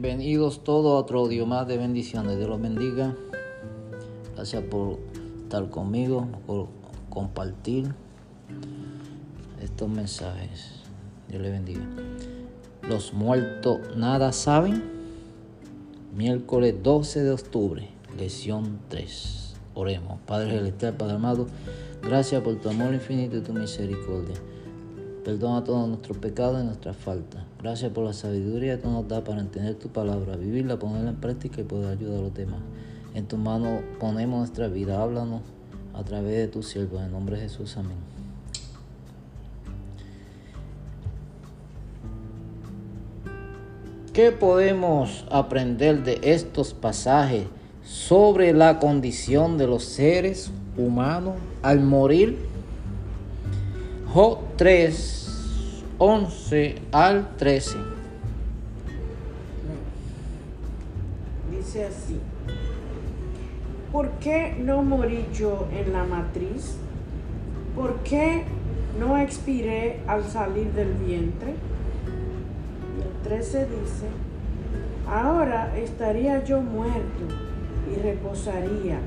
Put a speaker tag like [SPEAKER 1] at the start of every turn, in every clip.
[SPEAKER 1] Bienvenidos todos a otro audio más de bendiciones. Dios los bendiga. Gracias por estar conmigo, por compartir estos mensajes. Dios les bendiga. Los muertos nada saben. Miércoles 12 de octubre, lección 3. Oremos. Padre Celestial, Padre amado, gracias por tu amor infinito y tu misericordia. Perdona todos nuestros pecados y nuestras faltas. Gracias por la sabiduría que tú nos das para entender tu palabra, vivirla, ponerla en práctica y poder ayudar a los demás. En tu mano ponemos nuestra vida. Háblanos a través de tu siervo. En el nombre de Jesús. Amén. ¿Qué podemos aprender de estos pasajes sobre la condición de los seres humanos al morir? 3, 11 al 13.
[SPEAKER 2] Dice así. ¿Por qué no morí yo en la matriz? ¿Por qué no expiré al salir del vientre? El 13 dice, ahora estaría yo muerto y reposaría,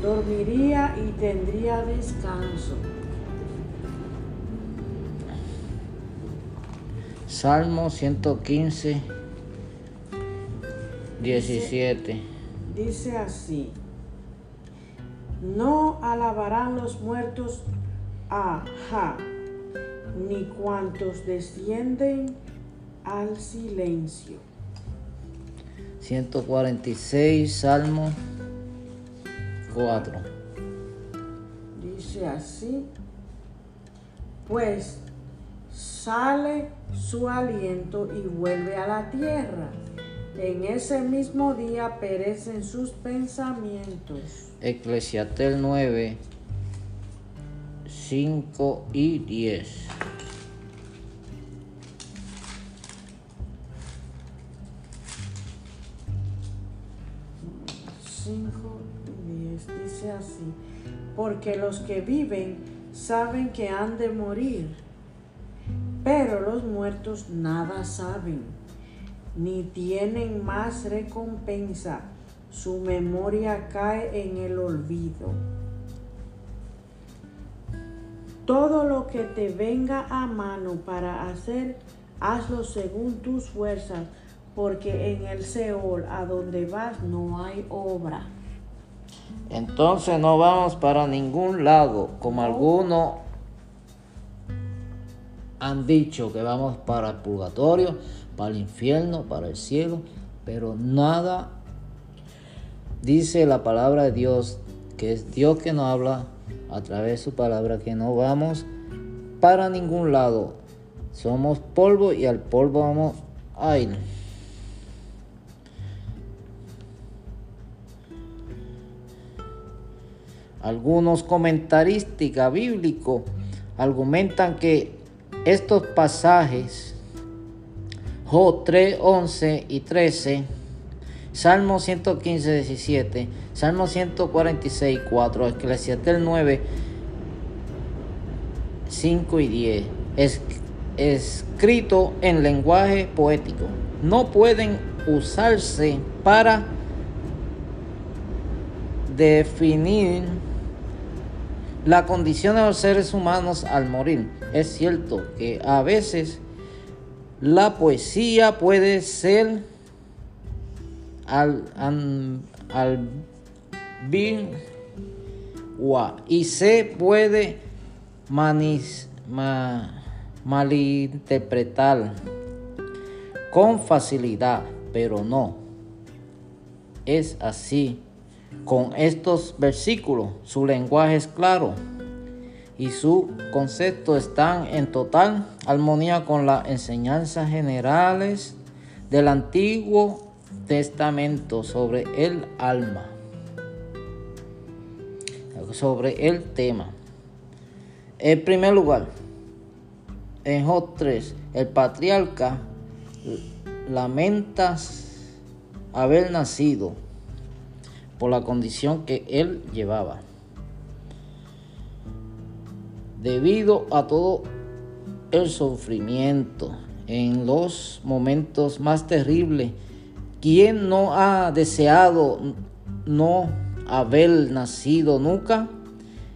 [SPEAKER 2] dormiría y tendría descanso.
[SPEAKER 1] Salmo 115, 17.
[SPEAKER 2] Dice así, no alabarán los muertos a Ja, ni cuantos descienden al silencio.
[SPEAKER 1] 146, Salmo 4.
[SPEAKER 2] Dice así, pues sale su aliento y vuelve a la tierra. En ese mismo día perecen sus pensamientos.
[SPEAKER 1] Eclesiastés 9, 5 y 10.
[SPEAKER 2] Cinco y diez dice así, porque los que viven saben que han de morir, pero los muertos nada saben, ni tienen más recompensa, su memoria cae en el olvido. Todo lo que te venga a mano para hacer, hazlo según tus fuerzas, porque en el Seol a donde vas no hay obra.
[SPEAKER 1] Entonces no vamos para ningún lado, como algunos han dicho que vamos para el purgatorio, para el infierno, para el cielo, pero nada dice la palabra de Dios, que es Dios que nos habla a través de su palabra, que no vamos para ningún lado. Somos polvo y al polvo vamos a ir. Algunos comentaristas bíblicos argumentan que estos pasajes, Job 3, 11 y 13, Salmo 115, 17, Salmo 146, 4, Eclesiastés 9, 5 y 10, es, escrito en lenguaje poético, no pueden usarse para definir la condición de los seres humanos al morir. Es cierto que a veces la poesía puede ser al, al, y se puede malinterpretar con facilidad, pero no es así con estos versículos. Su lenguaje es claro y su concepto están en total armonía con las enseñanzas generales del Antiguo Testamento sobre el alma, sobre el tema. En primer lugar, en Job 3, el patriarca lamenta haber nacido por la condición que él llevaba. Debido a todo el sufrimiento, en los momentos más terribles ¿quién no ha deseado no haber nacido nunca?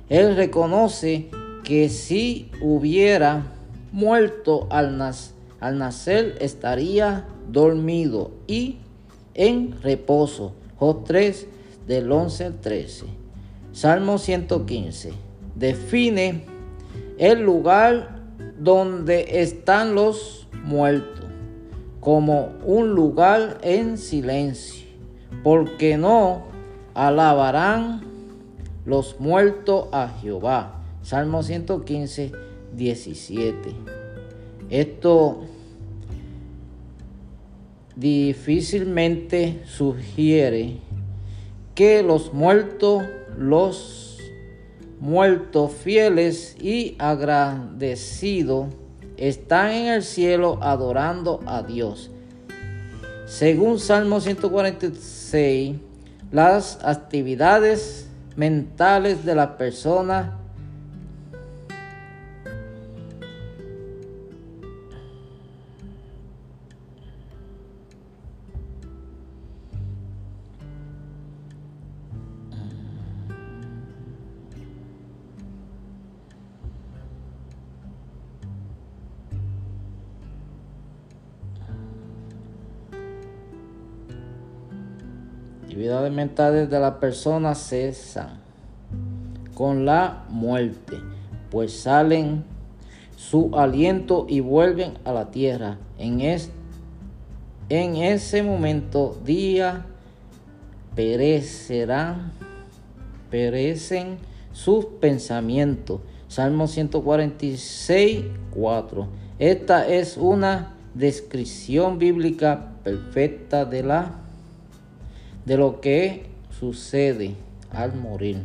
[SPEAKER 1] Él reconoce que si hubiera muerto al, al nacer estaría dormido y en reposo. Job 3 del 11 al 13. Salmo 115. Define el lugar donde están los muertos como un lugar en silencio, porque no alabarán los muertos a Jehová. Salmo 115, 17. Esto difícilmente sugiere que los muertos, los muertos fieles y agradecidos están en el cielo adorando a Dios. Según Salmo 146, las actividades mentales de la persona mentales de la persona cesan con la muerte, pues salen su aliento y vuelven a la tierra. En, en ese momento día perecerán, perecen sus pensamientos. Salmo 146, 4. Esta es una descripción bíblica perfecta de la de lo que sucede al morir.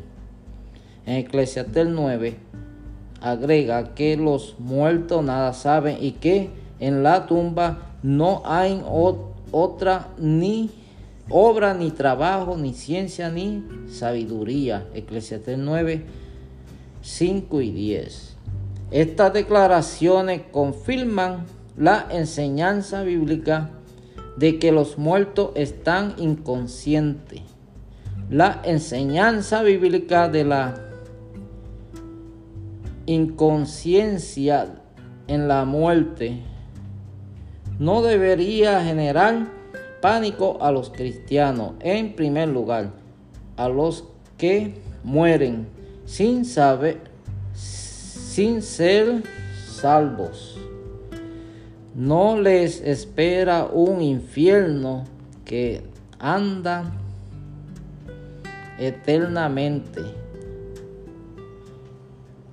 [SPEAKER 1] En Eclesiastes 9 agrega que los muertos nada saben y que en la tumba no hay otra ni obra, ni trabajo, ni ciencia, ni sabiduría. Eclesiastes 9, 5 y 10. Estas declaraciones confirman la enseñanza bíblica de que los muertos están inconscientes. La enseñanza bíblica de la inconsciencia en la muerte no debería generar pánico a los cristianos. En primer lugar, a los que mueren sin saber, sin ser salvos no les espera un infierno que anda eternamente,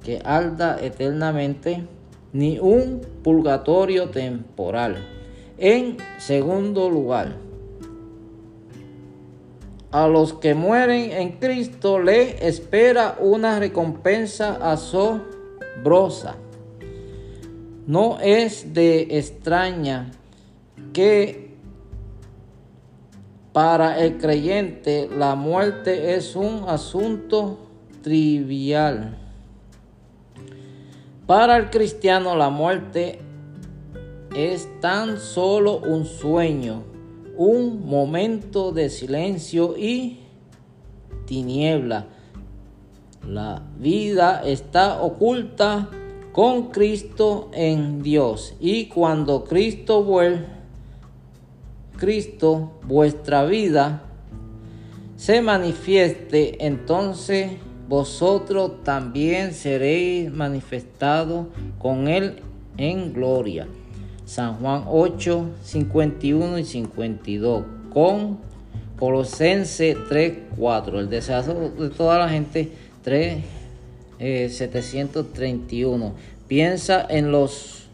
[SPEAKER 1] que anda eternamente, ni un purgatorio temporal. En segundo lugar, a los que mueren en Cristo le espera una recompensa asombrosa. No es de extraña que para el creyente la muerte es un asunto trivial. Para el cristiano la muerte es tan solo un sueño, un momento de silencio y tiniebla. La vida está oculta con Cristo en Dios. Y cuando Cristo vuelve, Cristo, vuestra vida, se manifieste, entonces vosotros también seréis manifestados con Él en gloria. San Juan 8, 51 y 52. Con Colosense 3, 4. El deseo de toda la gente 3, 731. Eh, Piensa en los,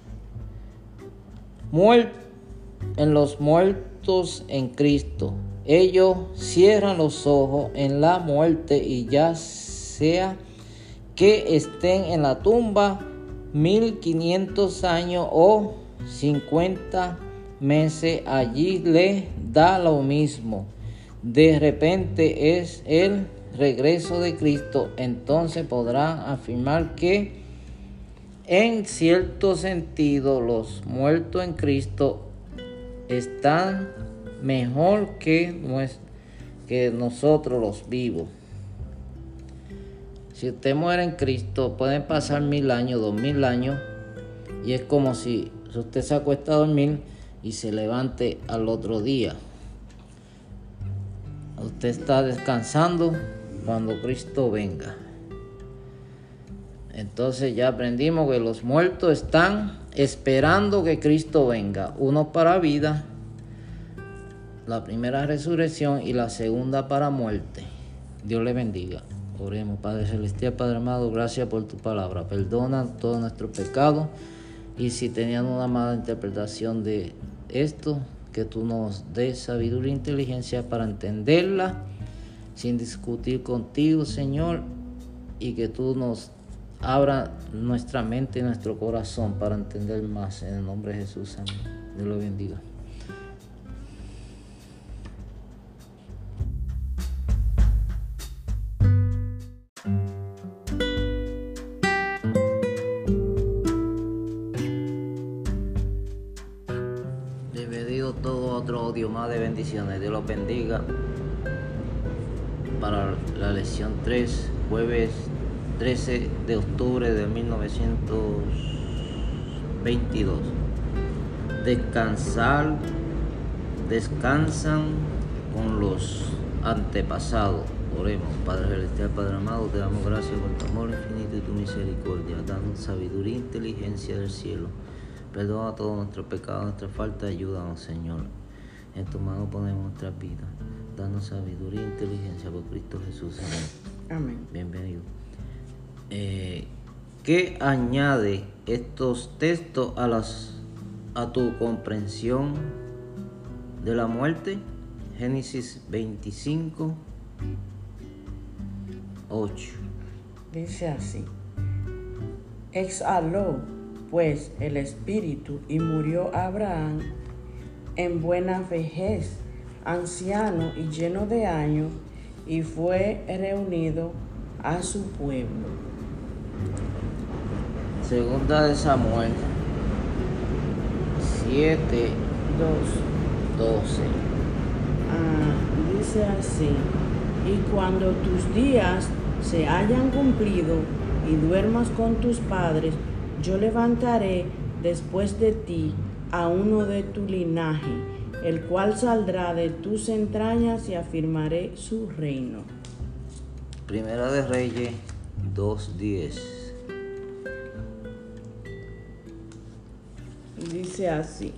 [SPEAKER 1] en los muertos en Cristo. Ellos cierran los ojos en la muerte y ya sea que estén en la tumba 1500 años o 50 meses, allí le da lo mismo. De repente es el regreso de Cristo, entonces podrán afirmar que en cierto sentido los muertos en Cristo están mejor que, que nosotros los vivos. Si usted muere en Cristo, pueden pasar mil años, dos mil años, y es como si usted se acuesta a dormir y se levante al otro día. Usted está descansando cuando Cristo venga. Entonces ya aprendimos que los muertos están esperando que Cristo venga. Uno para vida, la primera resurrección y la segunda para muerte. Dios le bendiga. Oremos, Padre Celestial, Padre amado, gracias por tu palabra. Perdona todos nuestros pecados y si tenían una mala interpretación de esto, que tú nos des sabiduría e inteligencia para entenderla sin discutir contigo, Señor, y que tú nos abra nuestra mente y nuestro corazón para entender más. En el nombre de Jesús, amén. Dios lo bendiga. todo otro odio más de bendiciones. Dios los bendiga. Para la lección 3, jueves 13 de octubre de 1922. Descansar, descansan con los antepasados. Oremos, Padre Celestial, Padre amado, te damos gracias por tu amor infinito y tu misericordia, dando sabiduría e inteligencia del cielo. Perdona todos nuestros pecados, nuestra falta, ayúdanos, Señor. En tu mano ponemos nuestra vida. Danos sabiduría e inteligencia por Cristo Jesús. Amén.
[SPEAKER 2] Amén.
[SPEAKER 1] Bienvenido. Eh, ¿Qué añade estos textos a, las, a tu comprensión de la muerte? Génesis 25, 8.
[SPEAKER 2] Dice así. Exhaló pues el espíritu y murió Abraham en buena vejez, anciano y lleno de años, y fue reunido a su pueblo.
[SPEAKER 1] Segunda de Samuel 7, 2, 12.
[SPEAKER 2] dice así, y cuando tus días se hayan cumplido y duermas con tus padres, yo levantaré después de ti a uno de tu linaje, el cual saldrá de tus entrañas y afirmaré su reino.
[SPEAKER 1] Primera de Reyes 2.10.
[SPEAKER 2] Dice así.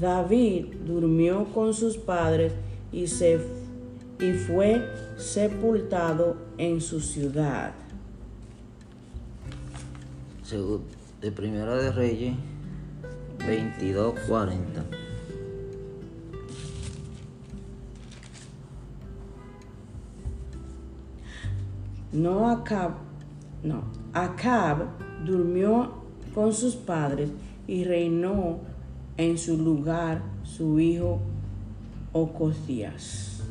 [SPEAKER 2] David durmió con sus padres y, se, y fue sepultado en su ciudad
[SPEAKER 1] de Primera de Reyes 22:40.
[SPEAKER 2] No Acab, no, Acab durmió con sus padres y reinó en su lugar su hijo Ocosías.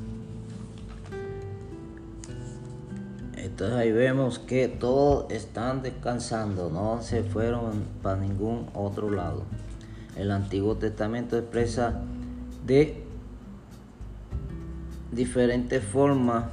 [SPEAKER 1] Entonces ahí vemos que todos están descansando, no se fueron para ningún otro lado. El Antiguo Testamento expresa de diferentes formas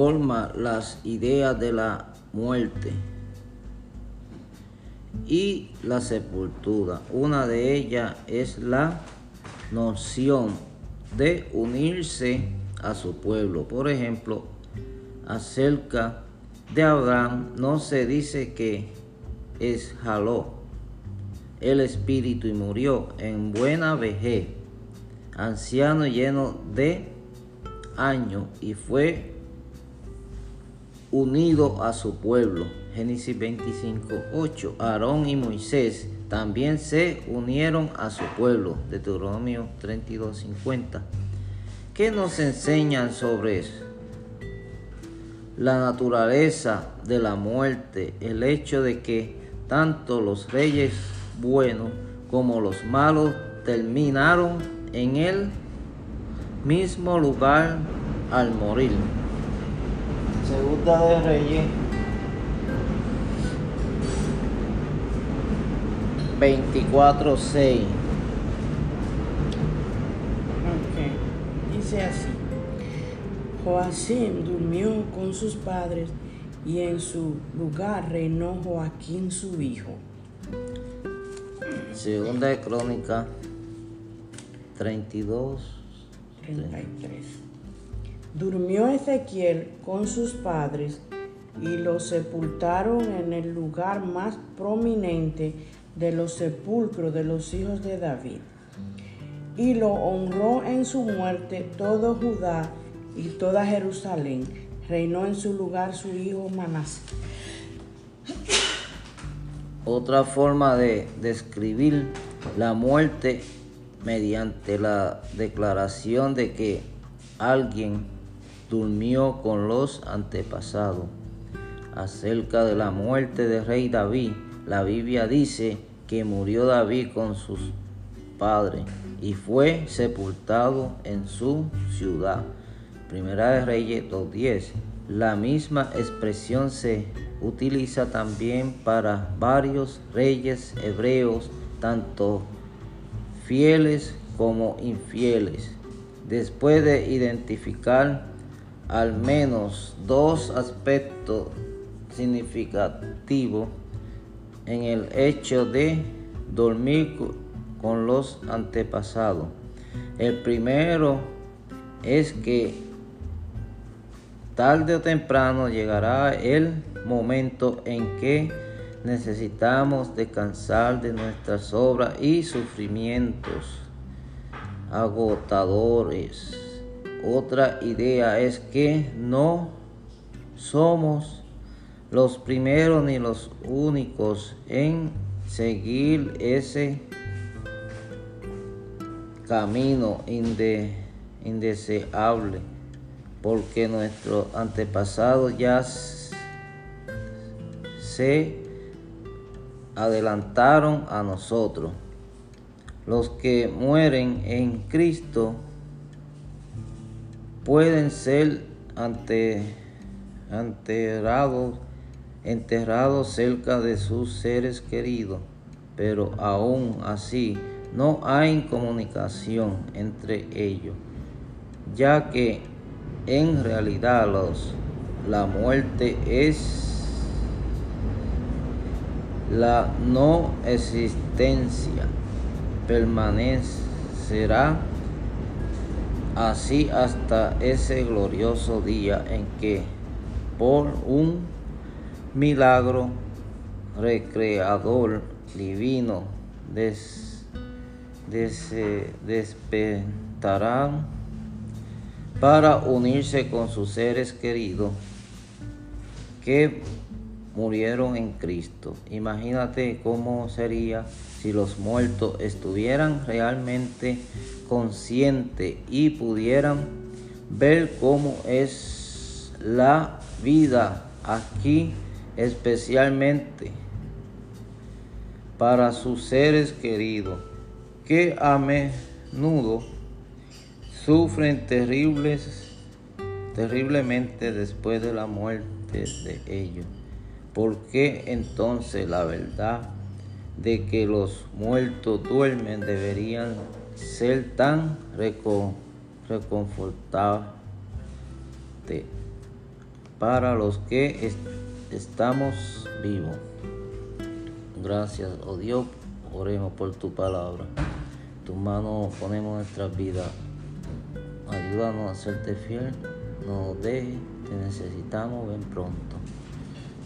[SPEAKER 1] forma las ideas de la muerte y la sepultura. Una de ellas es la noción de unirse a su pueblo. Por ejemplo, acerca de Abraham no se dice que es jaló el espíritu y murió en buena vejez, anciano lleno de años y fue unido a su pueblo. Génesis 25, 8. Aarón y Moisés también se unieron a su pueblo. Deuteronomio 32, 50. ¿Qué nos enseñan sobre eso? La naturaleza de la muerte, el hecho de que tanto los reyes buenos como los malos terminaron en el mismo lugar al morir. Segunda de Reyes 24:6.
[SPEAKER 2] Ok, dice así. Joacim durmió con sus padres y en su lugar reinó Joaquín su hijo.
[SPEAKER 1] Segunda de Crónica 32.
[SPEAKER 2] 33. Durmió Ezequiel con sus padres y lo sepultaron en el lugar más prominente de los sepulcros de los hijos de David. Y lo honró en su muerte todo Judá y toda Jerusalén. Reinó en su lugar su hijo Manasés.
[SPEAKER 1] Otra forma de describir la muerte mediante la declaración de que alguien durmió con los antepasados. Acerca de la muerte del rey David, la Biblia dice que murió David con sus padres y fue sepultado en su ciudad. Primera de Reyes 2.10. La misma expresión se utiliza también para varios reyes hebreos, tanto fieles como infieles. Después de identificar al menos dos aspectos significativos en el hecho de dormir con los antepasados. El primero es que tarde o temprano llegará el momento en que necesitamos descansar de nuestras obras y sufrimientos agotadores. Otra idea es que no somos los primeros ni los únicos en seguir ese camino indeseable, porque nuestros antepasados ya se adelantaron a nosotros. Los que mueren en Cristo pueden ser ante, enterrados, enterrados cerca de sus seres queridos, pero aún así no hay comunicación entre ellos, ya que en realidad los, la muerte es la no existencia permanecerá así hasta ese glorioso día en que por un milagro recreador divino des, despertarán para unirse con sus seres queridos que murieron en Cristo. Imagínate cómo sería si los muertos estuvieran realmente conscientes y pudieran ver cómo es la vida aquí, especialmente para sus seres queridos, que a menudo sufren terribles, terriblemente después de la muerte de ellos. ¿Por qué entonces la verdad de que los muertos duermen deberían ser tan reconfortantes para los que estamos vivos? Gracias, oh Dios, oremos por tu palabra. Tu mano ponemos nuestras vidas. Ayúdanos a serte fiel. No dejes, te necesitamos, ven pronto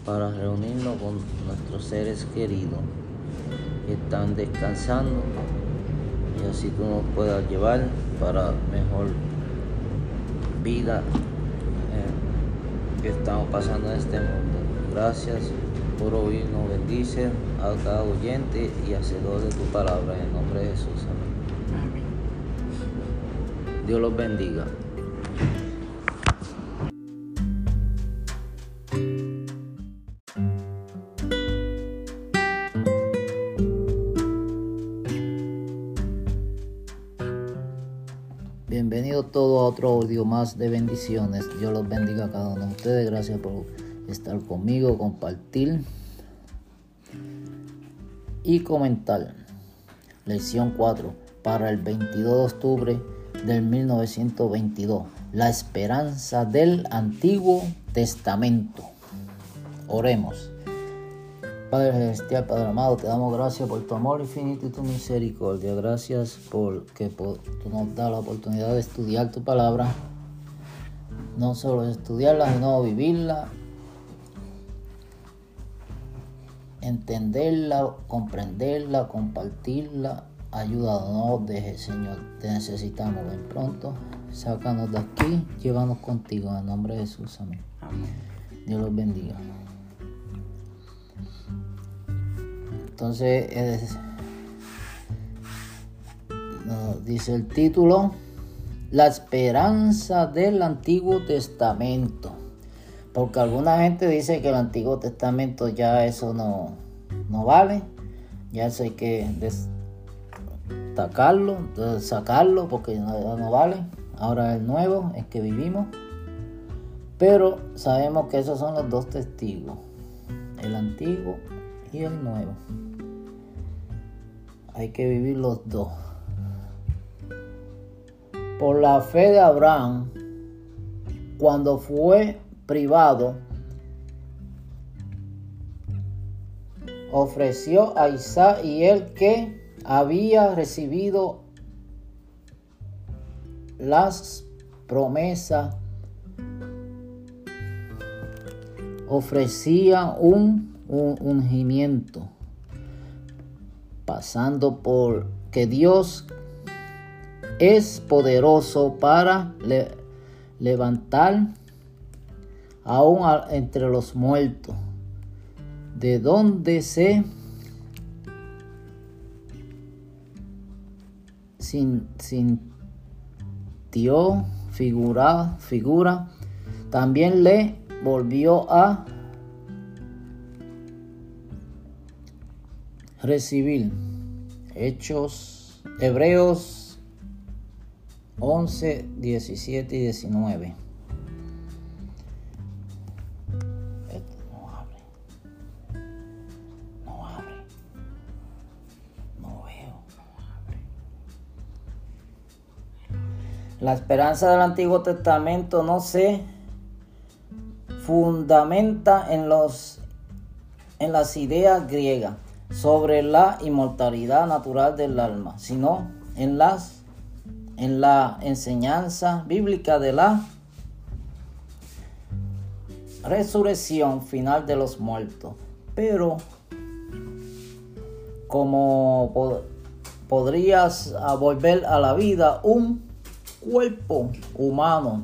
[SPEAKER 1] para reunirnos con nuestros seres queridos que están descansando y así tú nos puedas llevar para mejor vida eh, que estamos pasando en este mundo. Gracias por oírnos, bendice a cada oyente y hacedor de tu palabra en el nombre de Jesús. Amén. Dios los bendiga. Otro audio más de bendiciones. Dios los bendiga a cada uno de ustedes. Gracias por estar conmigo, compartir y comentar. Lección 4 para el 22 de octubre del 1922. La esperanza del Antiguo Testamento. Oremos. Padre Celestial, Padre amado, te damos gracias por tu amor infinito y tu misericordia. Gracias por que tú nos das la oportunidad de estudiar tu palabra. No solo estudiarla, sino vivirla, entenderla, comprenderla, compartirla. Ayúdanos, no dejes, Señor. Te necesitamos. Ven pronto. Sácanos de aquí. Llévanos contigo. En el nombre de Jesús. Amén. Amén. Dios los bendiga. Entonces, dice el título, La esperanza del Antiguo Testamento. Porque alguna gente dice que el Antiguo Testamento ya eso no, no vale, ya eso hay que destacarlo, sacarlo porque no, no vale. Ahora el nuevo es que vivimos. Pero sabemos que esos son los dos testigos, el antiguo y el nuevo hay que vivir los dos. Por la fe de Abraham, cuando fue privado, ofreció a Isaac y él que había recibido las promesas, ofrecía un, un ungimiento pasando por que Dios es poderoso para levantar aún entre los muertos, de donde se sintió figura, figura, también le volvió a recibir. Hechos, Hebreos 11, 17 y 19. no abre. No abre. No veo. No abre. La esperanza del Antiguo Testamento no se fundamenta en los en las ideas griegas sobre la inmortalidad natural del alma, sino en, las, en la enseñanza bíblica de la resurrección final de los muertos. Pero como podrías volver a la vida un cuerpo humano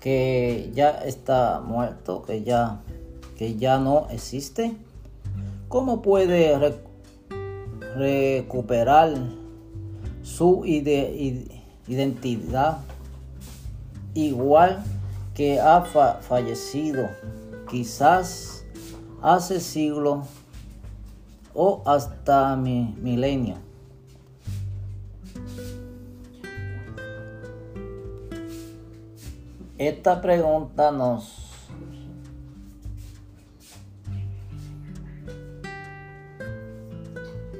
[SPEAKER 1] que ya está muerto, que ya, que ya no existe, ¿Cómo puede recuperar su identidad igual que ha fallecido quizás hace siglos o hasta mi milenio? Esta pregunta nos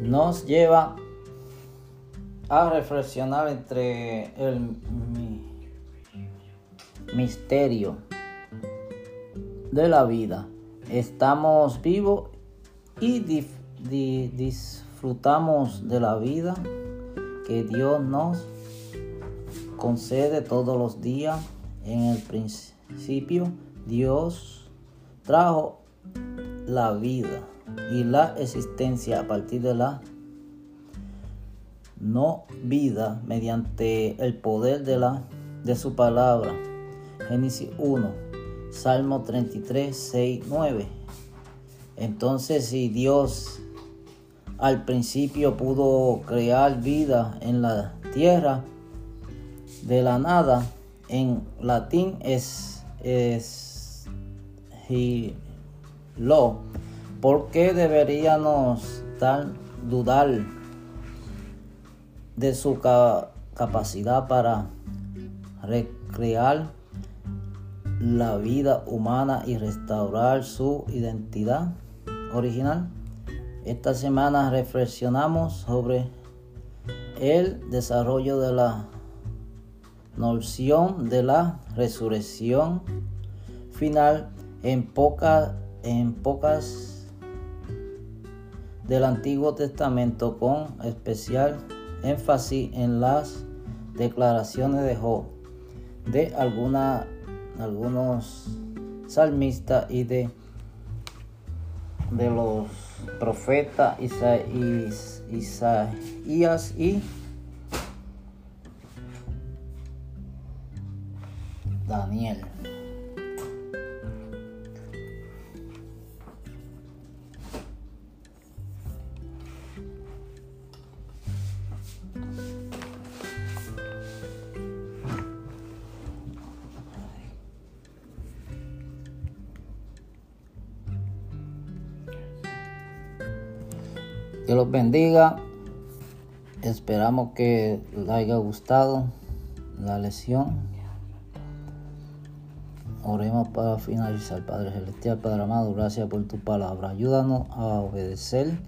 [SPEAKER 1] nos lleva a reflexionar entre el misterio de la vida. Estamos vivos y disfrutamos de la vida que Dios nos concede todos los días. En el principio Dios trajo la vida y la existencia a partir de la no vida mediante el poder de, la, de su palabra. Génesis 1, Salmo 33, 6, 9. Entonces si Dios al principio pudo crear vida en la tierra de la nada, en latín es, es lo ¿Por qué deberíamos dudar de su capacidad para recrear la vida humana y restaurar su identidad original. Esta semana reflexionamos sobre el desarrollo de la noción de la resurrección final en, poca, en pocas del Antiguo Testamento con especial énfasis en las declaraciones de Job de alguna, algunos salmistas y de, los profetas Isaías y Daniel. Bendiga. Esperamos que les haya gustado la lección. Oremos para finalizar, Padre Celestial, Padre amado, gracias por tu palabra. Ayúdanos a obedecer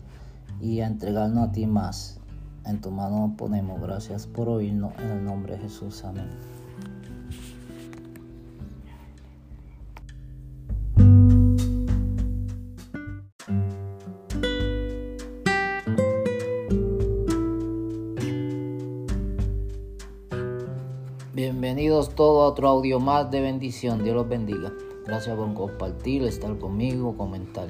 [SPEAKER 1] y a entregarnos a ti más. En tu mano nos ponemos. Gracias por oírnos. En el nombre de Jesús. Amén. Otro audio más de bendición. Dios los bendiga. Gracias por compartir, estar conmigo, comentar.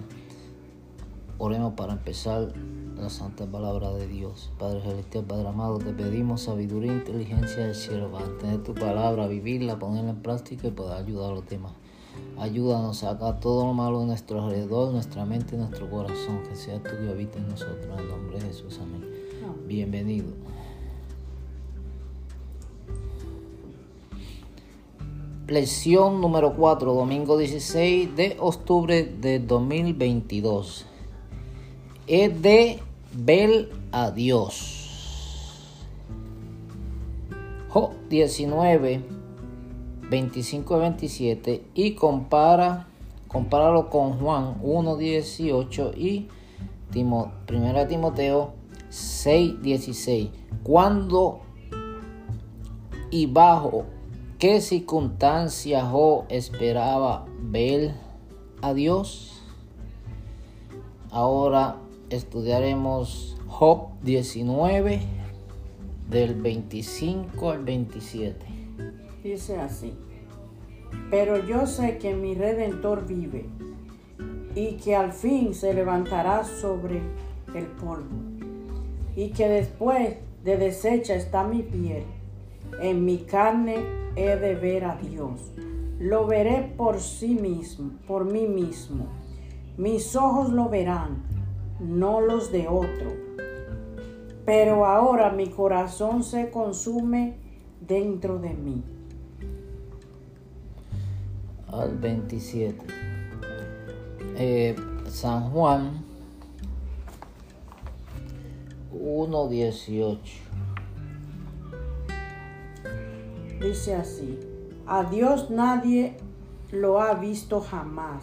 [SPEAKER 1] Oremos para empezar la santa palabra de Dios. Padre Celestial, Padre amado, te pedimos sabiduría e inteligencia del cielo para entender tu palabra, vivirla, ponerla en práctica y poder ayudar a los demás. Ayúdanos a sacar todo lo malo de nuestro alrededor, nuestra mente y nuestro corazón. Que sea tu que habita en nosotros. En el nombre de Jesús. Amén. Bienvenido. Lección número 4, domingo 16 de octubre de 2022. Es de ver a Dios. Job 19, 25 y 27 y compara, compáralo con Juan 1, 18 y Timo, 1 Timoteo 6, 16. Cuando y bajo qué circunstancias Job esperaba ver a Dios? Ahora estudiaremos Job 19 del 25 al 27.
[SPEAKER 2] Dice así, pero yo sé que mi redentor vive y que al fin se levantará sobre el polvo y que después de deshecha está mi piel en mi carne he de ver a Dios. Lo veré por sí mismo, por mí mismo. Mis ojos lo verán, no los de otro. Pero ahora mi corazón se consume dentro de mí.
[SPEAKER 1] Al 27. Eh, San Juan 1.18.
[SPEAKER 2] dice así, a Dios nadie lo ha visto jamás.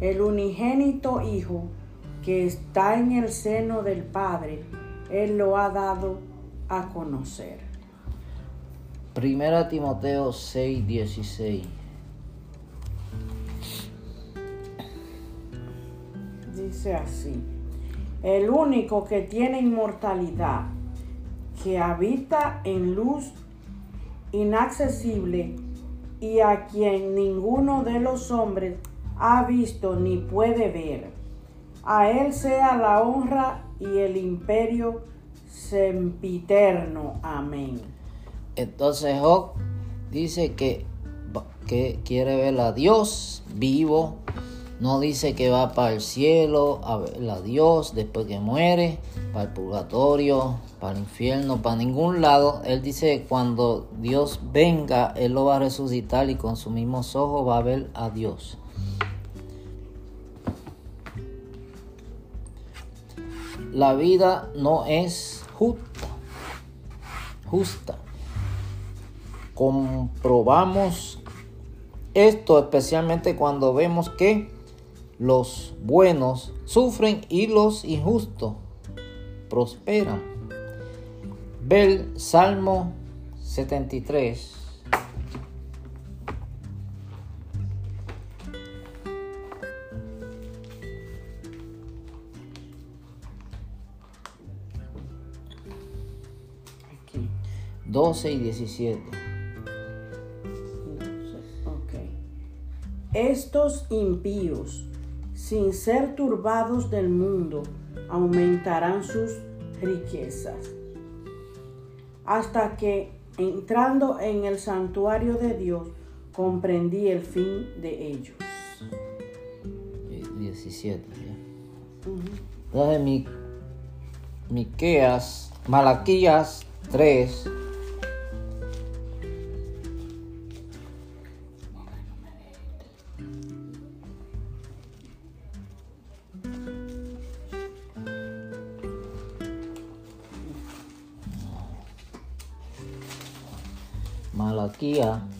[SPEAKER 2] El unigénito Hijo que está en el seno del Padre, Él lo ha dado a conocer.
[SPEAKER 1] Primera Timoteo 6, 16.
[SPEAKER 2] Dice así, el único que tiene inmortalidad, que habita en luz inaccesible y a quien ninguno de los hombres ha visto ni puede ver. A él sea la honra y el imperio sempiterno. Amén.
[SPEAKER 1] Entonces Job dice que, que quiere ver a Dios vivo. No dice que va para el cielo a ver a Dios después que muere, para el purgatorio, para el infierno, para ningún lado. Él dice que cuando Dios venga, Él lo va a resucitar y con sus mismos ojos va a ver a Dios. La vida no es justa. Justa. comprobamos esto especialmente cuando vemos que los buenos sufren y los injustos prosperan. Ve Salmo 73.
[SPEAKER 2] Aquí.
[SPEAKER 1] 12 y 17.
[SPEAKER 2] Ok. Estos impíos, sin ser turbados del mundo, aumentarán sus riquezas. Hasta que, entrando en el santuario de Dios, comprendí el fin de ellos.
[SPEAKER 1] y 17. ¿ya? Entonces, mi, Miqueas, Malaquías 3. lagi ya. Hmm.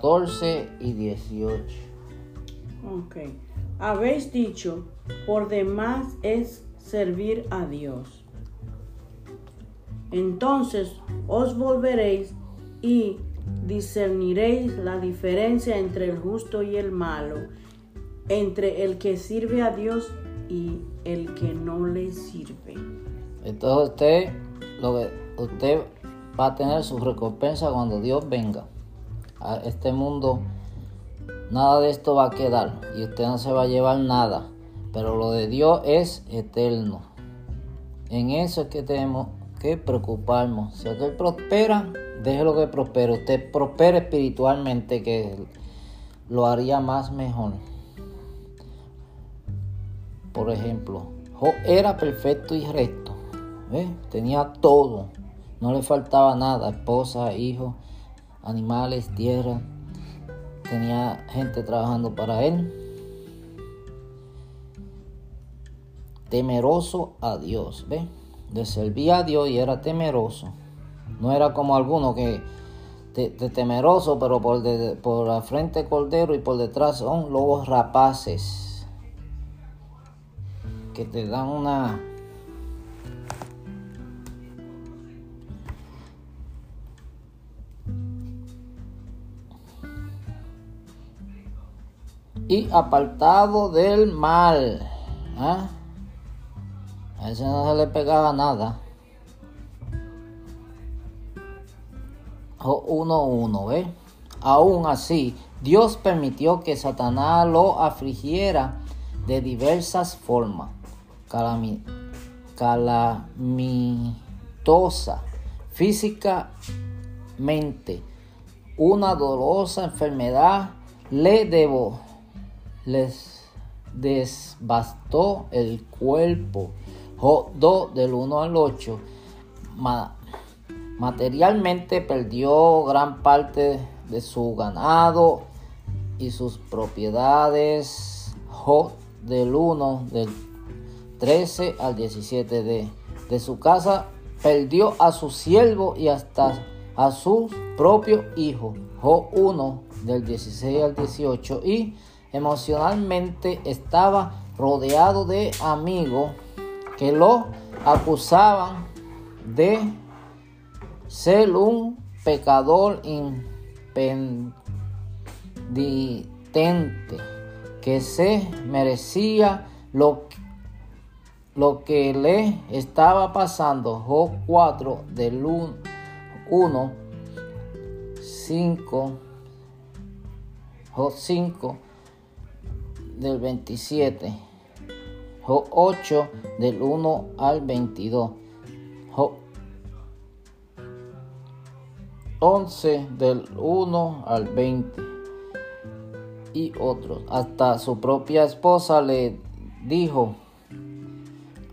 [SPEAKER 1] 14 y 18.
[SPEAKER 2] Ok. Habéis dicho, por demás es servir a Dios. Entonces os volveréis y discerniréis la diferencia entre el justo y el malo, entre el que sirve a Dios y el que no le sirve.
[SPEAKER 1] Entonces usted, lo que, usted va a tener su recompensa cuando Dios venga a este mundo. Nada de esto va a quedar y usted no se va a llevar nada. Pero lo de Dios es eterno. En eso es que tenemos que preocuparnos. Si aquel prospera, déjelo que prospere. Usted prospera espiritualmente, que lo haría más mejor. Por ejemplo, Job era perfecto y recto. ¿ve? Tenía todo. No le faltaba nada. Esposa, hijos, animales, tierra. Tenía gente trabajando para él. Temeroso a Dios. ¿ve? Le servía a Dios y era temeroso. No era como alguno que te, te temeroso, pero por, de- por la frente cordero y por detrás son lobos rapaces que te dan una y apartado del mal. ¿ah? A ese no se le pegaba nada. Job 1.1, ¿ve? Aún así, Dios permitió que Satanás lo afligiera de diversas formas. Calami- calamitosa, físicamente, una dolorosa enfermedad le debo, les desbastó el cuerpo. Job 2 del 1 al 8. Ma- materialmente perdió gran parte de su ganado y sus propiedades. Job del 1 del 13 al 17 de, de su casa perdió a su siervo y hasta a sus propios hijos. Job 1 del 16 al 18 y emocionalmente estaba rodeado de amigos que lo acusaban de ser un pecador impenitente que se merecía lo, lo que le estaba pasando. Job 4 del 1, 5, Job 5 del 27, Job Job 8 del 1 al 22. Job 11 del 1 al 20 y otros. Hasta su propia esposa le dijo,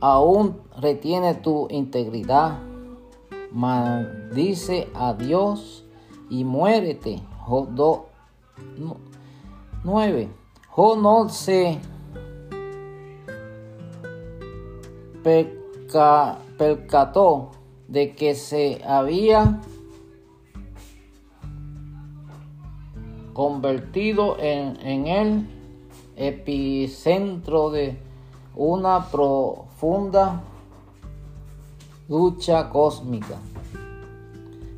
[SPEAKER 1] aún retiene tu integridad, maldice a Dios y muérete. Job 9. Job no se percató de que se había convertido en el epicentro de una profunda lucha cósmica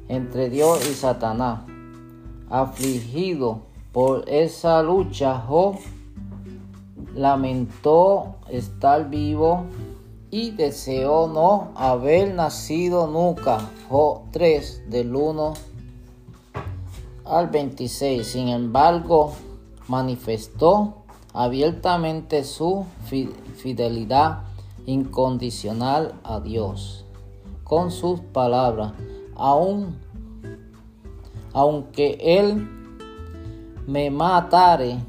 [SPEAKER 1] entre Dios y Satanás. Afligido por esa lucha, Job lamentó estar vivo y deseó no haber nacido nunca. Job 3 del 1 al 26. Sin embargo, manifestó abiertamente su fidelidad incondicional a Dios con sus palabras, aun, aunque Él me matare,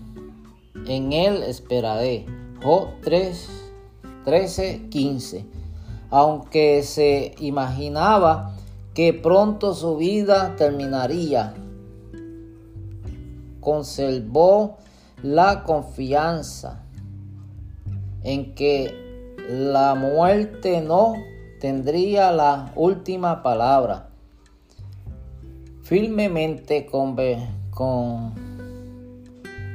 [SPEAKER 1] en Él esperaré. Job 3, 13, 15. Aunque se imaginaba que pronto su vida terminaría, conservó la confianza en que la muerte no tendría la última palabra. Firmemente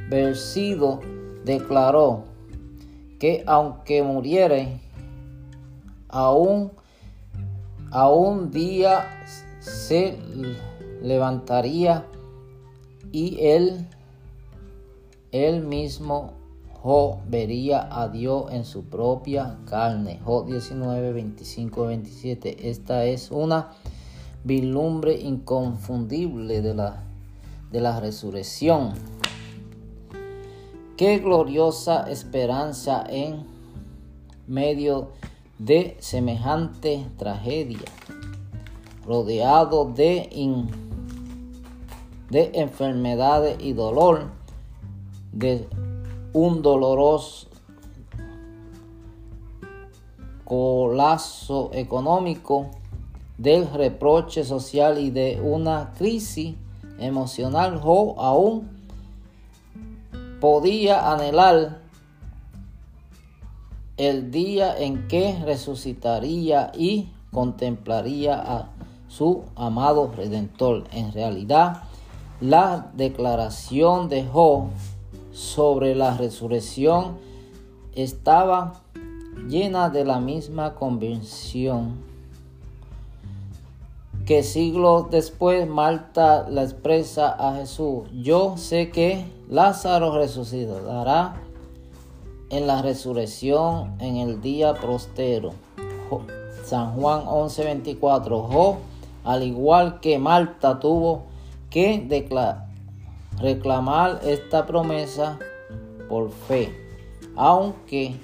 [SPEAKER 1] convencido declaró que aunque muriere, aún a un día se levantaría y él, él mismo vería a Dios en su propia carne. Jo 19, 25, 27. Esta es una vislumbre inconfundible de la, de la resurrección. Qué gloriosa esperanza en medio de semejante tragedia, rodeado de, de enfermedades y dolor, de un doloroso colapso económico, del reproche social y de una crisis emocional, Job aún podía anhelar el día en que resucitaría y contemplaría a su amado Redentor. En realidad, la declaración de Job sobre la resurrección estaba llena de la misma convicción que siglos después Marta la expresa a Jesús. Yo sé que Lázaro resucitará en la resurrección en el día prostero. San Juan 11:24. Jo, al igual que Marta tuvo que reclamar esta promesa por fe. Aunque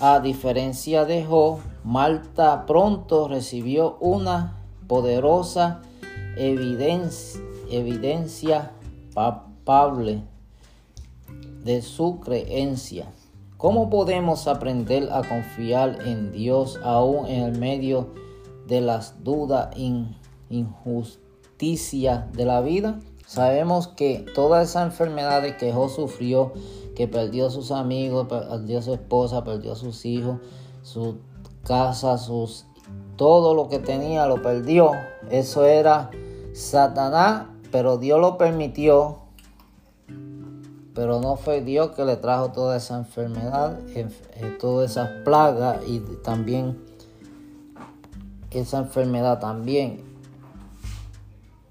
[SPEAKER 1] a diferencia de Job, Malta pronto recibió una poderosa evidencia, evidencia palpable de su creencia. ¿Cómo podemos aprender a confiar en Dios aún en el medio de las dudas e injusticia de la vida? Sabemos que todas esas enfermedades que Job sufrió, que perdió a sus amigos, perdió a su esposa, perdió a sus hijos, su casa, sus todo lo que tenía lo perdió. Eso era Satanás, pero Dios lo permitió. Pero no fue Dios que le trajo toda esa enfermedad, eh, todas esas plagas y también esa enfermedad también.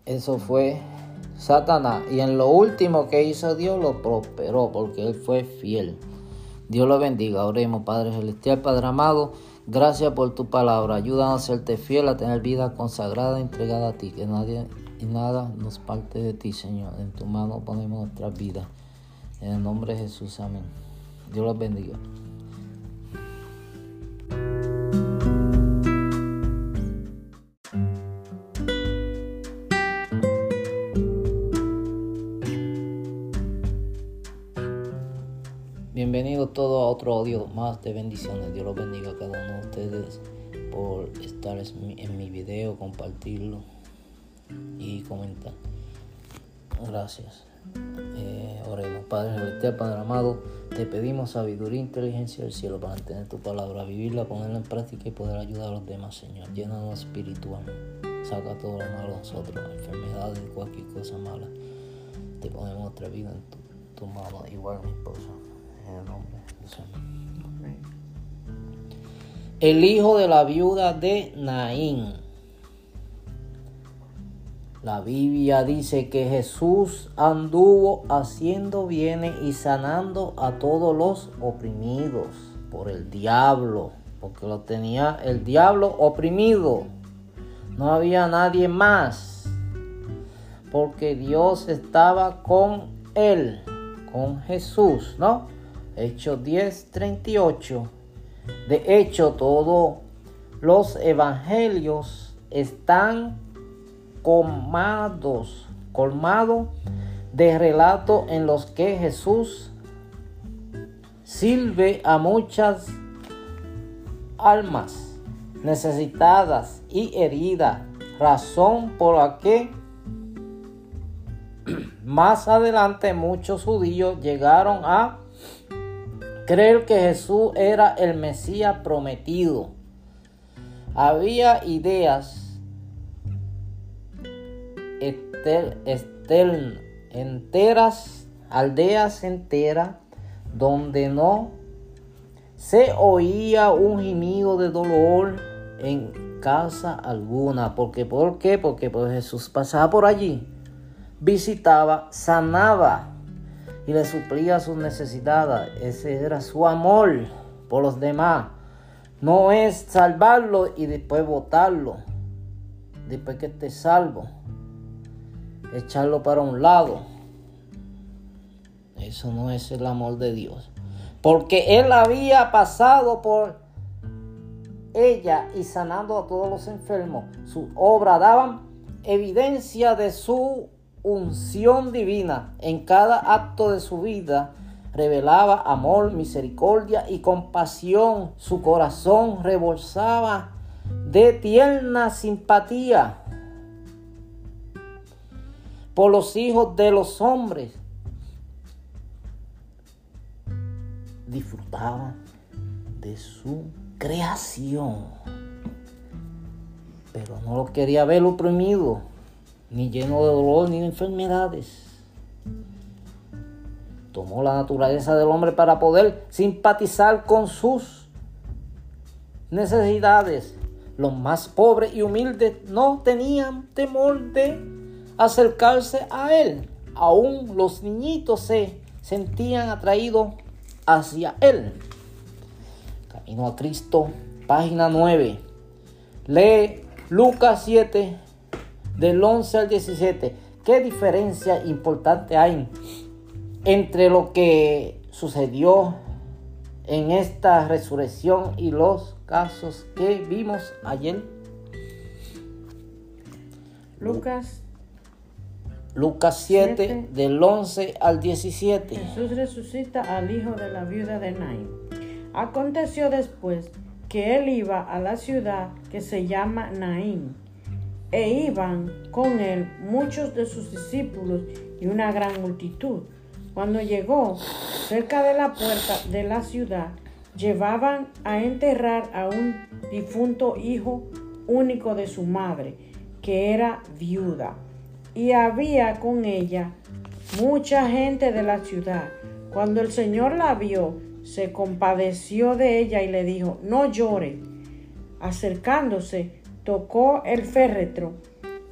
[SPEAKER 1] Eso fue Satanás. Y en lo último que hizo Dios lo prosperó porque Él fue fiel. Dios lo bendiga. Oremos, Padre Celestial, Padre amado. Gracias por tu palabra. Ayúdanos a serte fiel, a tener vida consagrada, entregada a ti. Que nadie y nada nos parte de ti, Señor. En tu mano ponemos nuestra vida. En el nombre de Jesús, amén. Dios los bendiga. Todos a otro audio más de bendiciones. Dios los bendiga a cada uno de ustedes por estar en mi video, compartirlo y comentar. Gracias. Eh, oremos. Padre Celestial, Padre amado, te pedimos sabiduría e inteligencia del cielo para entender tu palabra, vivirla, ponerla en práctica y poder ayudar a los demás, Señor. Llénanos espiritual. Saca todo lo malo de nosotros, enfermedades, cualquier cosa mala. Te ponemos nuestra vida en tu, mano, igual mi esposa. En el nombre El hijo de la viuda de Naín. La Biblia dice que Jesús anduvo haciendo bienes y sanando a todos los oprimidos por el diablo, porque lo tenía el diablo oprimido. No había nadie más, porque Dios estaba con él, con Jesús, ¿no? Hechos 10, 38. De hecho, todos los evangelios están colmados, colmado de relatos en los que Jesús sirve a muchas almas necesitadas y heridas, razón por la que más adelante muchos judíos llegaron a creer que Jesús era el Mesías prometido. Había ideas enteras, aldeas enteras, donde no se oía un gemido de dolor en casa alguna. porque ¿Por qué? Porque pues Jesús pasaba por allí, visitaba, sanaba y le suplía sus necesidades. Ese era su amor por los demás. No es salvarlo y después votarlo. Después que esté salvo echarlo para un lado. Eso no es el amor de Dios. Porque Él había pasado por ella y sanando a todos los enfermos. Su obra daban evidencia de su unción divina. En cada acto de su vida revelaba amor, misericordia y compasión. Su corazón rebolsaba de tierna simpatía por los hijos de los hombres. Disfrutaba de su creación, pero no lo quería ver oprimido, ni lleno de dolor, ni de enfermedades. Tomó la naturaleza del hombre para poder simpatizar con sus necesidades. Los más pobres y humildes no tenían temor de acercarse a él. Aún los niñitos se sentían atraídos hacia él. Camino a Cristo, página 9. Lee Lucas 7, del 11 al 17. ¿Qué diferencia importante hay entre lo que sucedió en esta resurrección y los casos que vimos ayer?
[SPEAKER 2] Lucas
[SPEAKER 1] Lucas 7, del 11 al 17.
[SPEAKER 2] Jesús resucita al hijo de la viuda de Naín. Aconteció después que él iba a la ciudad que se llama Naín, e iban con él muchos de sus discípulos y una gran multitud. Cuando llegó cerca de la puerta de la ciudad, llevaban a enterrar a un difunto hijo único de su madre, que era viuda y había con ella mucha gente de la ciudad. Cuando el Señor la vio, se compadeció de ella y le dijo, no llore. Acercándose, tocó el féretro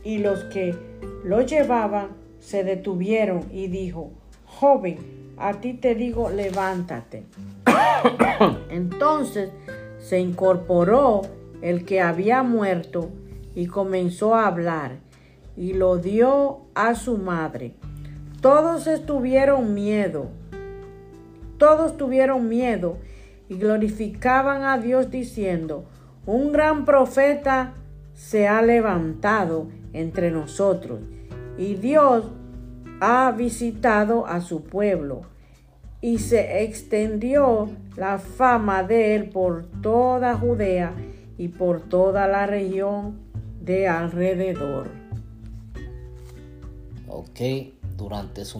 [SPEAKER 2] y los que lo llevaban se detuvieron y dijo, joven, a ti te digo, levántate. Entonces se incorporó el que había muerto y comenzó a hablar y lo dio a su madre. Todos estuvieron miedo, todos tuvieron miedo y glorificaban a Dios diciendo, un gran profeta se ha levantado entre nosotros y Dios ha visitado a su pueblo. y se extendió la fama de él por toda Judea y por toda la región de alrededor.
[SPEAKER 1] Ok, durante su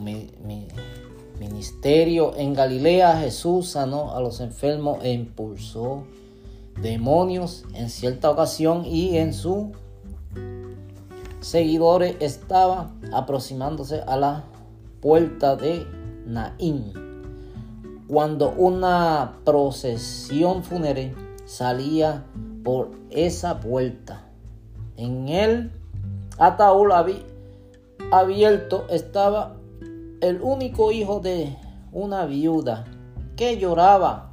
[SPEAKER 1] ministerio en Galilea Jesús sanó a los enfermos e impulsó demonios en cierta ocasión y en su seguidores estaba aproximándose a la puerta de Naín cuando una procesión fúnebre salía por esa puerta. En el ataúd abierto estaba el único hijo de una viuda que lloraba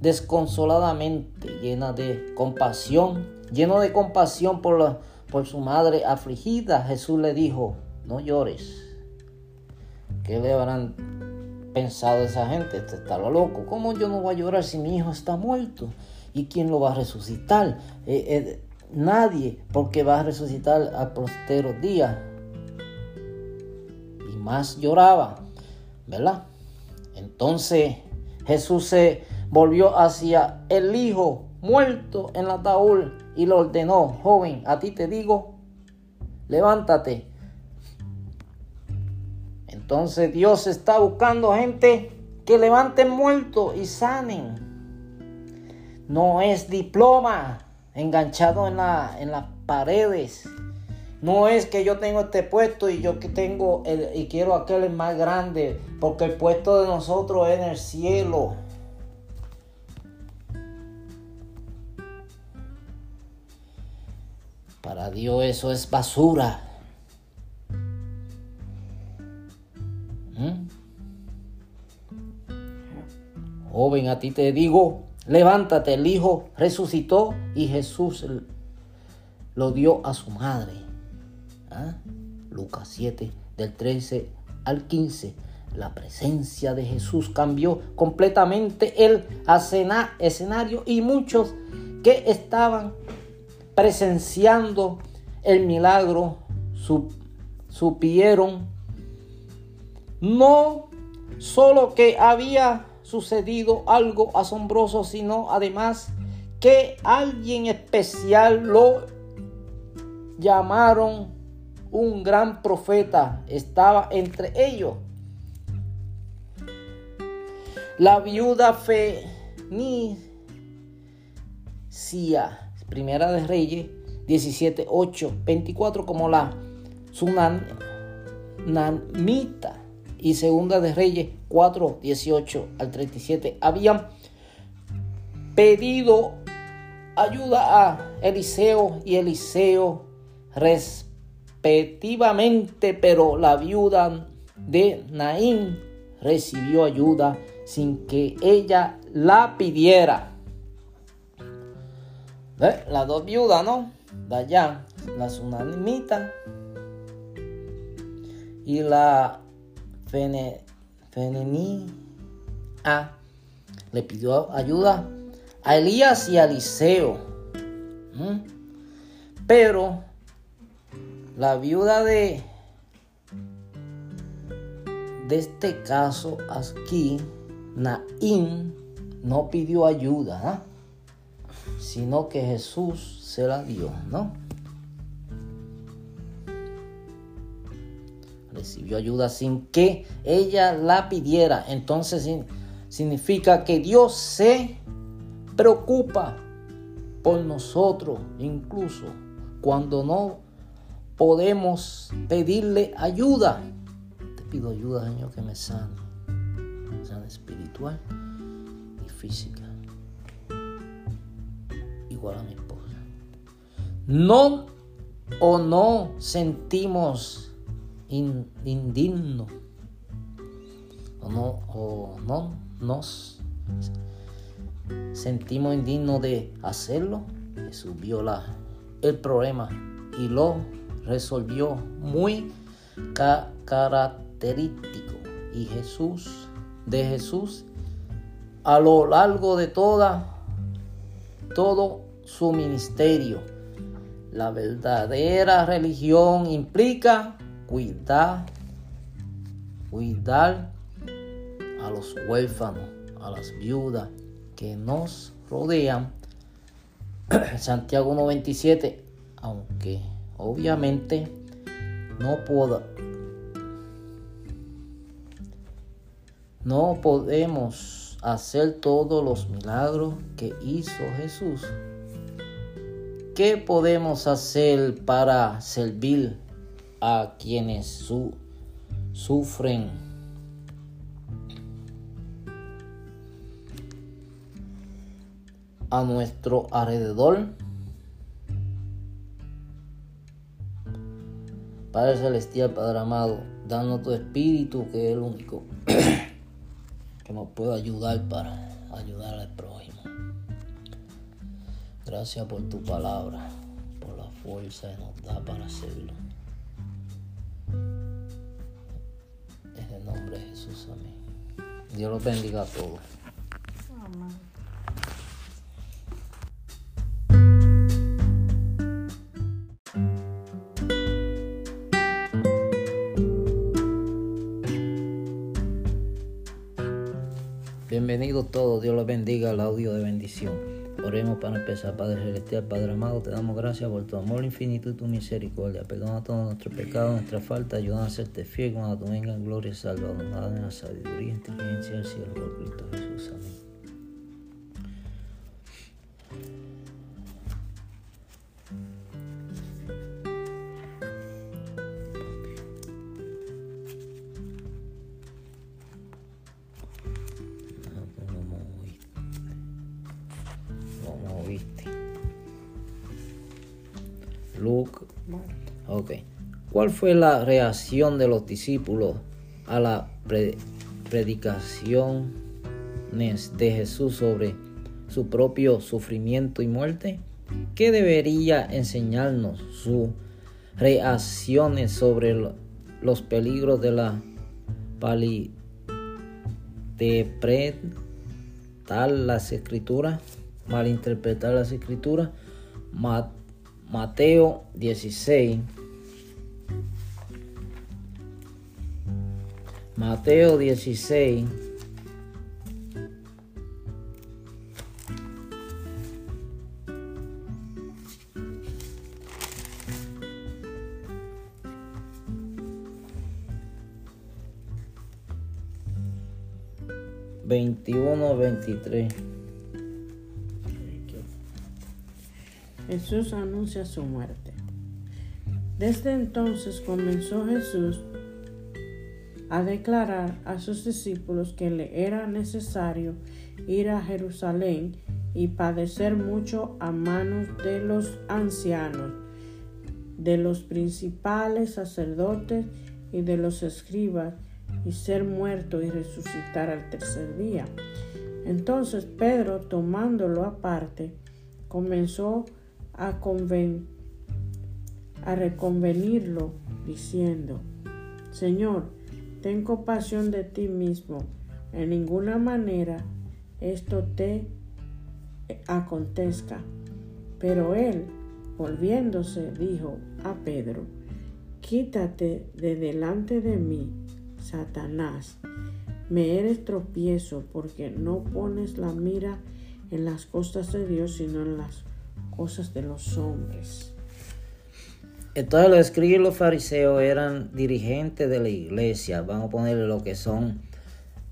[SPEAKER 1] desconsoladamente, llena de compasión, lleno de compasión por, por su madre afligida. Jesús le dijo, no llores. ¿Qué le habrán pensado esa gente? Este está lo loco. ¿Cómo yo no voy a llorar si mi hijo está muerto? ¿Y quién lo va a resucitar? Eh, eh, nadie, porque va a resucitar a posteros días. Y más lloraba, ¿verdad? Entonces Jesús se volvió hacia el hijo muerto en la ataúd y le ordenó, joven, a ti te digo, levántate. Entonces Dios está buscando gente que levanten muertos y sanen. No es diploma enganchado en, la, en las paredes. No es que yo tengo este puesto y yo que tengo el, y quiero aquel más grande, porque el puesto de nosotros es en el cielo. Para Dios eso es basura. ¿Mm? Joven, a ti te digo, levántate, el Hijo resucitó y Jesús lo dio a su madre. ¿Ah? Lucas 7, del 13 al 15. La presencia de Jesús cambió completamente el escenario y muchos que estaban presenciando el milagro supieron no solo que había sucedido algo asombroso, sino además que alguien especial lo llamaron un gran profeta, estaba entre ellos. La viuda Fenicia Primera de Reyes 17, 8, 24 como la Tsunamita y Segunda de Reyes 4, 18 al 37 habían pedido ayuda a Eliseo y Eliseo respectivamente, pero la viuda de Naín recibió ayuda sin que ella la pidiera. Las dos viudas, ¿no? allá, la Sunanimita y la Fene, A le pidió ayuda a Elías y a Eliseo. Pero la viuda de, de este caso aquí, Naín, no pidió ayuda. ¿ah? Sino que Jesús se la dio, ¿no? Recibió ayuda sin que ella la pidiera. Entonces significa que Dios se preocupa por nosotros, incluso cuando no podemos pedirle ayuda. Te pido ayuda, Señor, que me sane. Sane espiritual y física a mi esposa. No o no sentimos indigno o no, o no nos sentimos indignos de hacerlo. Jesús vio la, el problema y lo resolvió muy característico. Y Jesús, de Jesús, a lo largo de toda, todo su ministerio. La verdadera religión implica cuidar, cuidar a los huérfanos, a las viudas que nos rodean. Santiago 1.27, aunque obviamente no puedo, no podemos hacer todos los milagros que hizo Jesús. ¿Qué podemos hacer para servir a quienes su, sufren? A nuestro alrededor. Padre Celestial, Padre amado, danos tu espíritu que es el único que nos puede ayudar para ayudar al prójimo. Gracias por tu palabra, por la fuerza que nos da para hacerlo. En el nombre de Jesús, amén. Dios los bendiga a todos. Amén. Bienvenidos todos, Dios los bendiga al audio de bendición. Oremos para empezar, Padre Celestial, Padre amado, te damos gracias por tu amor infinito y tu misericordia. Perdona todos nuestros pecados, nuestra falta, ayuda a serte fiel cuando tú vengas en gloria y salva, en la sabiduría y inteligencia del cielo por Cristo Jesús. Amén. Fue la reacción de los discípulos a la predicación de Jesús sobre su propio sufrimiento y muerte? ¿Qué debería enseñarnos sus reacciones sobre los peligros de la malinterpretar las escrituras? Malinterpretar las escrituras. Mateo 16. Mateo 16. Veintiuno, veintitrés.
[SPEAKER 2] Jesús anuncia su muerte. Desde entonces comenzó Jesús a declarar a sus discípulos que le era necesario ir a Jerusalén y padecer mucho a manos de los ancianos, de los principales sacerdotes y de los escribas, y ser muerto y resucitar al tercer día. Entonces Pedro, tomándolo aparte, comenzó a, a reconvenirlo, diciendo, Señor, ten compasión de ti mismo, en ninguna manera esto te acontezca. Pero él, volviéndose, dijo a Pedro, Quítate de delante de mí, Satanás. Me eres tropiezo porque no pones la mira en las costas de Dios, sino en las cosas de los hombres.
[SPEAKER 1] Entonces los escribas y los fariseos eran dirigentes de la iglesia, vamos a ponerle lo que son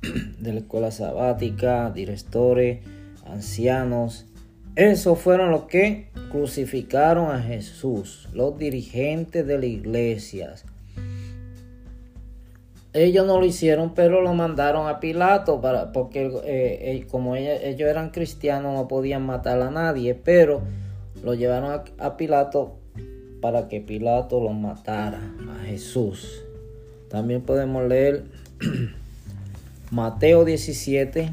[SPEAKER 1] de la escuela sabática, directores, ancianos. Esos fueron los que crucificaron a Jesús, los dirigentes de la iglesia. Ellos no lo hicieron, pero lo mandaron a Pilato para, porque eh, eh, como ellos, ellos eran cristianos no podían matar a nadie, pero lo llevaron a, Pilato para que Pilato lo matara a Jesús. También podemos leer Mateo 17.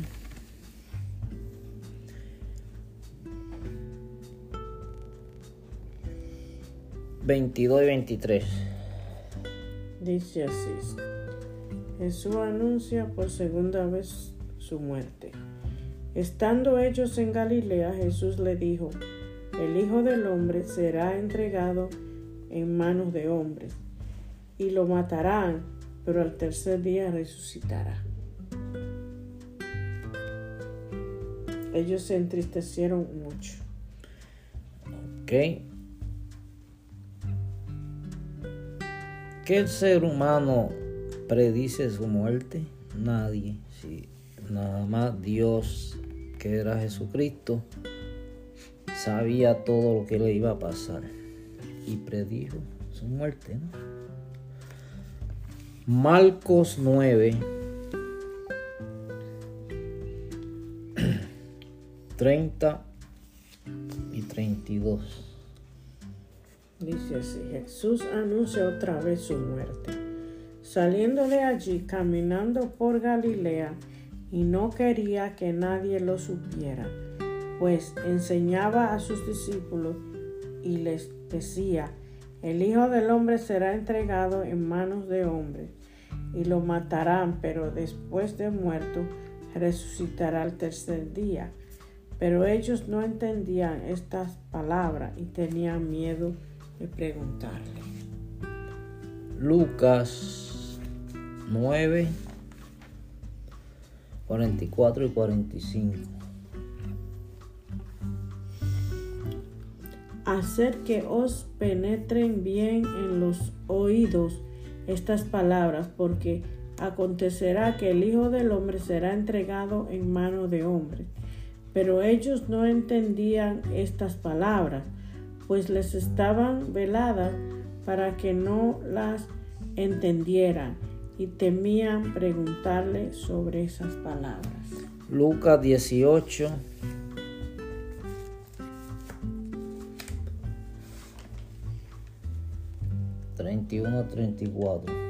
[SPEAKER 1] ...22 y 23...
[SPEAKER 2] Dice así... Jesús anuncia por segunda vez su muerte. Estando ellos en Galilea, Jesús le dijo, el Hijo del Hombre será entregado en manos de hombres, y lo matarán, pero al tercer día resucitará. ellos se entristecieron mucho.
[SPEAKER 1] Ok. ¿Qué ser humano predice su muerte? Nadie. Sí, nada más Dios, que era Jesucristo, sabía todo lo que le iba a pasar y predijo su muerte. Marcos 9, 30 y 32.
[SPEAKER 2] Dice así, Jesús anuncia otra vez su muerte. Saliendo de allí, caminando por Galilea, y no quería que nadie lo supiera, pues enseñaba a sus discípulos y les decía, el Hijo del Hombre será entregado en manos de hombres, y lo matarán, pero después de muerto resucitará al tercer día. Pero ellos no entendían estas palabras y tenían miedo de preguntarle.
[SPEAKER 1] Lucas 9, 44 y 45.
[SPEAKER 2] Hacer que os penetren bien en los oídos estas palabras, porque acontecerá que el Hijo del Hombre será entregado en mano de hombres. Pero ellos no entendían estas palabras, pues les estaban veladas para que no las entendieran y temían preguntarle sobre esas palabras.
[SPEAKER 1] Lucas 18. ...31, 34.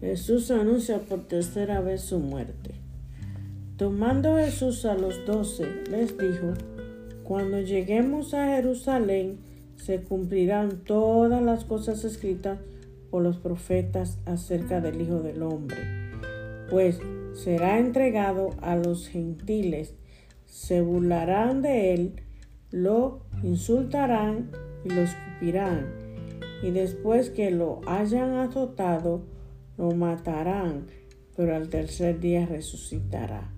[SPEAKER 2] Jesús anuncia por tercera vez su muerte. Tomando Jesús a los doce, les dijo, Cuando lleguemos a Jerusalén, se cumplirán todas las cosas escritas por los profetas acerca del Hijo del Hombre, pues será entregado a los gentiles, se burlarán de él, lo insultarán y lo escupirán, y después que lo hayan azotado, lo matarán, pero al tercer día resucitará.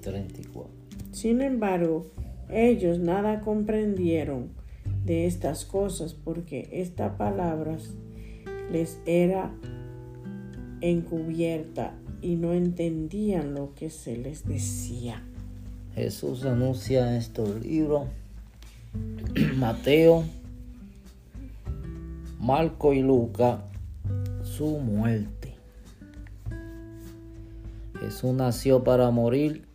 [SPEAKER 1] 34.
[SPEAKER 2] Sin embargo, ellos nada comprendieron de estas cosas porque estas palabras les era encubierta y no entendían lo que se les decía.
[SPEAKER 1] Jesús anuncia en estos libros, Mateo, Marco y Luca, su muerte. Jesús nació para morir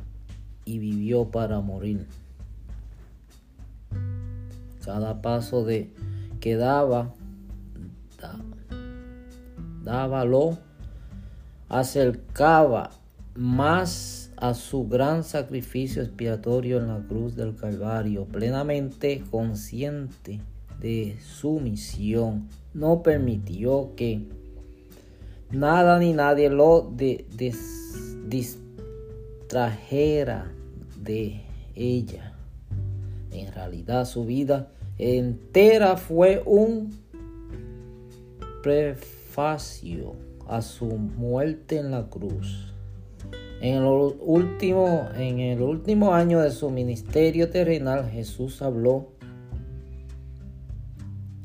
[SPEAKER 1] y vivió para morir. Cada paso de que daba, daba, lo acercaba más a su gran sacrificio expiatorio en la cruz del Calvario, plenamente consciente de su misión, no permitió que nada ni nadie lo distrajera de ella. En realidad su vida entera fue un prefacio a su muerte en la cruz. En el último, en el último año de su ministerio terrenal, Jesús habló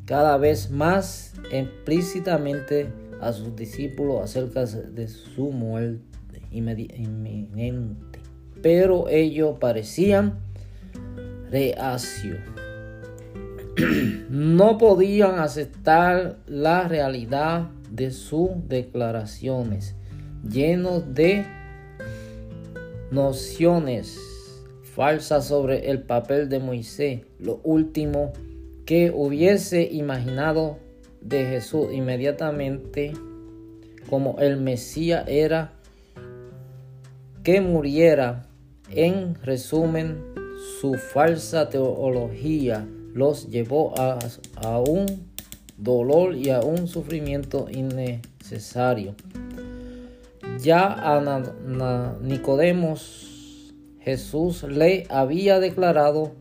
[SPEAKER 1] cada vez más explícitamente a sus discípulos acerca de su muerte inminente. Pero ellos parecían reacios. no podían aceptar la realidad de sus declaraciones, llenos de nociones falsas sobre el papel de Moisés, lo último que hubiese imaginado de Jesús inmediatamente como el Mesías era que muriera. En resumen, su falsa teología los llevó a, un dolor y a un sufrimiento innecesario. Ya a Nicodemos Jesús le había declarado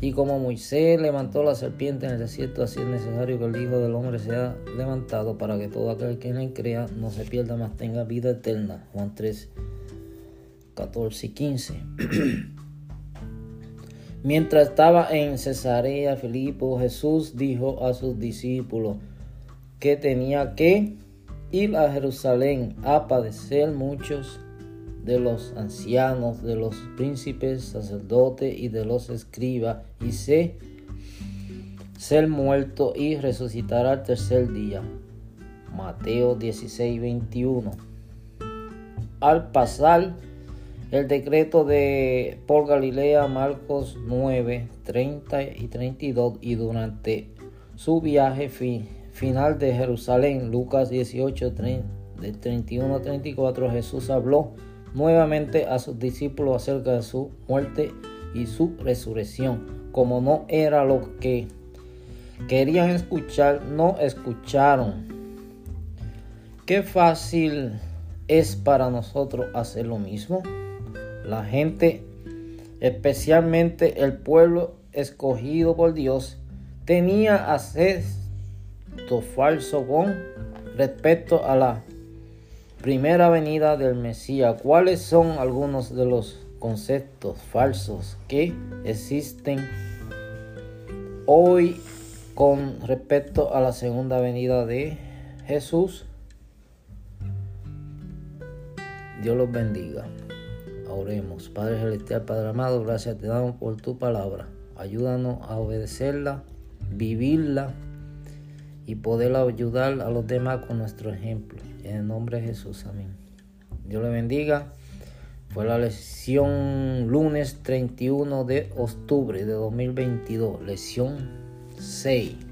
[SPEAKER 1] Y como Moisés levantó la serpiente en el desierto, así es necesario que el Hijo del Hombre sea levantado para que todo aquel que él crea no se pierda, más tenga vida eterna. Juan 3, 14 y 15. Mientras estaba en Cesarea Filipo, Jesús dijo a sus discípulos que tenía que ir a Jerusalén a padecer muchos de los ancianos, de los príncipes, sacerdotes y de los escribas, y se, ser muerto y resucitar al tercer día. Mateo 16, 21. Al pasar el decreto de por Galilea, Marcos 9, 30 y 32, y durante su viaje final de Jerusalén, Lucas 18, de 31 a 34, Jesús habló nuevamente a sus discípulos acerca de su muerte y su resurrección. Como no era lo que querían escuchar, no escucharon. Qué fácil es para nosotros hacer lo mismo. La gente, especialmente el pueblo escogido por Dios, tenía acceso falso con respecto a la primera venida del Mesías. ¿Cuáles son algunos de los conceptos falsos que existen hoy con respecto a la segunda venida de Jesús? Dios los bendiga. Oremos. Padre Celestial, Padre amado, gracias te damos por tu palabra. Ayúdanos a obedecerla, vivirla y poder ayudar a los demás con nuestro ejemplo. En el nombre de Jesús, amén. Dios le bendiga. Fue la lección lunes 31 de octubre de 2022, lección 6.